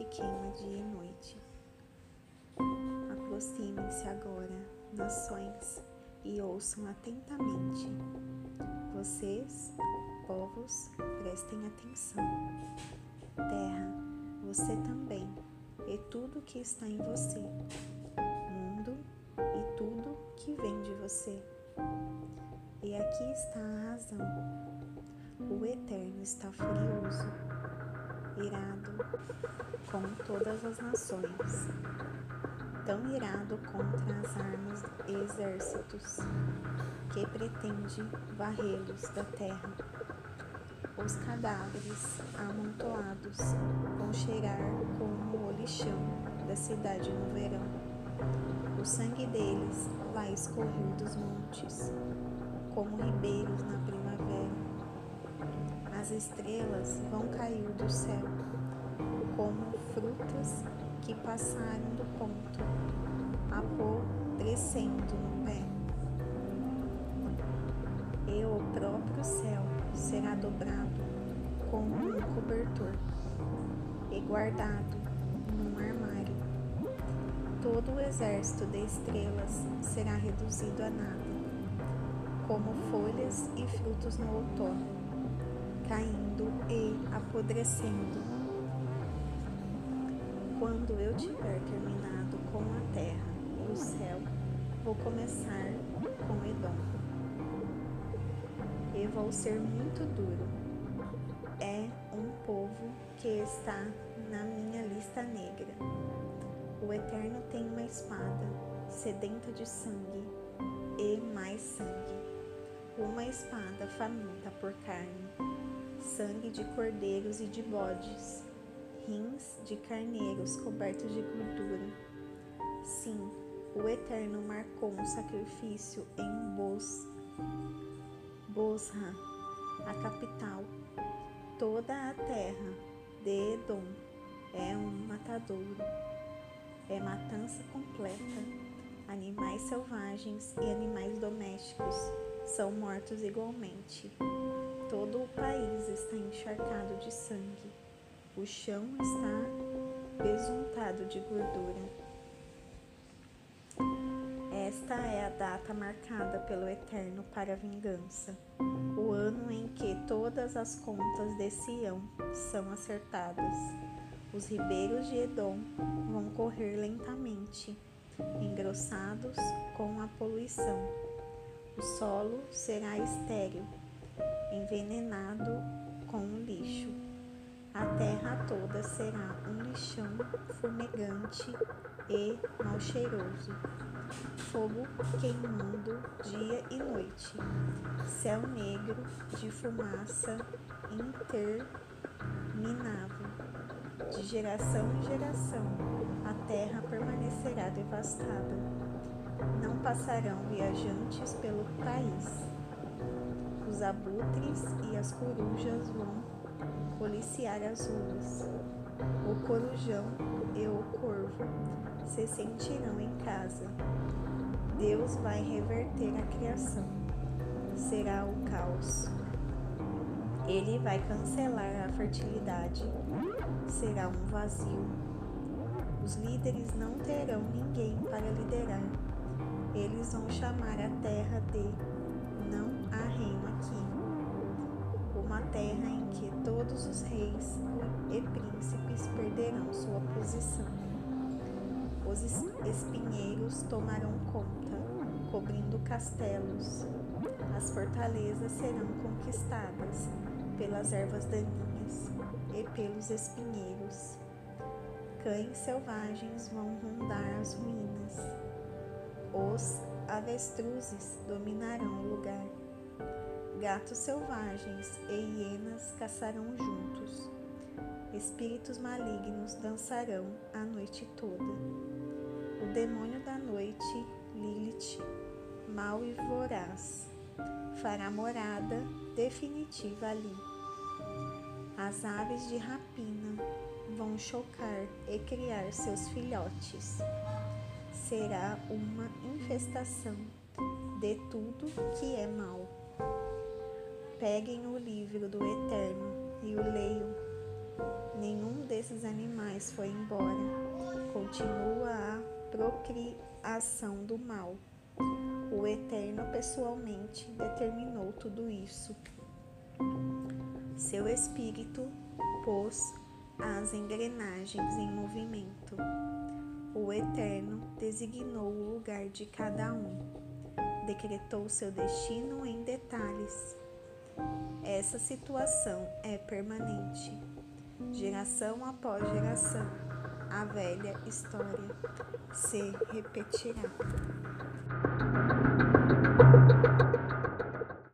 que queima dia e noite. Aproximem-se agora, nações, e ouçam atentamente. Vocês, povos, prestem atenção. Terra, você também, e tudo que está em você. Mundo, e tudo que vem de você. E aqui está a razão. O Eterno está furioso irado com todas as nações tão irado contra as armas e exércitos que pretende varrê-los da terra. Os cadáveres amontoados vão cheirar como o lixão da cidade no verão. O sangue deles vai escorrer dos montes, como ribeiros na. As estrelas vão cair do céu, como frutas que passaram do ponto, apodrecendo no pé. E o próprio céu será dobrado como um cobertor e guardado num armário. Todo o exército de estrelas será reduzido a nada, como folhas e frutos no outono, caindo e apodrecendo quando eu tiver terminado com a terra e o céu, vou começar com Edom. E vou ser muito duro. É um povo que está na minha lista negra. O Eterno tem uma espada sedenta de sangue e mais sangue. Uma espada faminta por carne, sangue de cordeiros e de bodes rins de carneiros cobertos de gordura. Sim, o Eterno marcou um sacrifício em Bos, Bosra, a capital. Toda a terra de Edom é um matadouro. É matança completa. Animais selvagens e animais domésticos são mortos igualmente. Todo o país está encharcado de sangue. O chão está besuntado de gordura. Esta é a data marcada pelo Eterno para a vingança, o ano em que todas as contas de Sião são acertadas. Os ribeiros de Edom vão correr lentamente, engrossados com a poluição. O solo será estéril, envenenado com o lixo. A terra toda será um lixão fumegante e mal cheiroso, fogo queimando dia e noite, céu negro de fumaça interminável. De geração em geração, a terra permanecerá devastada. Não passarão viajantes pelo país. Os abutres e as corujas vão policiar as ruas. O corujão e o corvo se sentirão em casa. Deus vai reverter a criação. Será o caos. Ele vai cancelar a fertilidade. Será um vazio. Os líderes não terão ninguém para liderar. Eles vão chamar a terra de não há reino aqui. Uma terra em que todos os reis e príncipes perderão sua posição. Os espinheiros tomarão conta, cobrindo castelos. As fortalezas serão conquistadas pelas ervas daninhas e pelos espinheiros. Cães selvagens vão rondar as ruínas. Os avestruzes dominarão o lugar Gatos selvagens e hienas caçarão juntos. Espíritos malignos dançarão a noite toda. O demônio da noite, Lilith, mau e voraz, fará morada definitiva ali. As aves de rapina vão chocar e criar seus filhotes. Será uma infestação de tudo que é mal. Peguem o livro do Eterno e o leiam. Nenhum desses animais foi embora. Continua a a ação do mal. O Eterno pessoalmente determinou tudo isso. Seu espírito pôs as engrenagens em movimento. O Eterno designou o lugar de cada um, decretou seu destino em detalhes. Essa situação é permanente, geração após geração. A velha história se repetirá.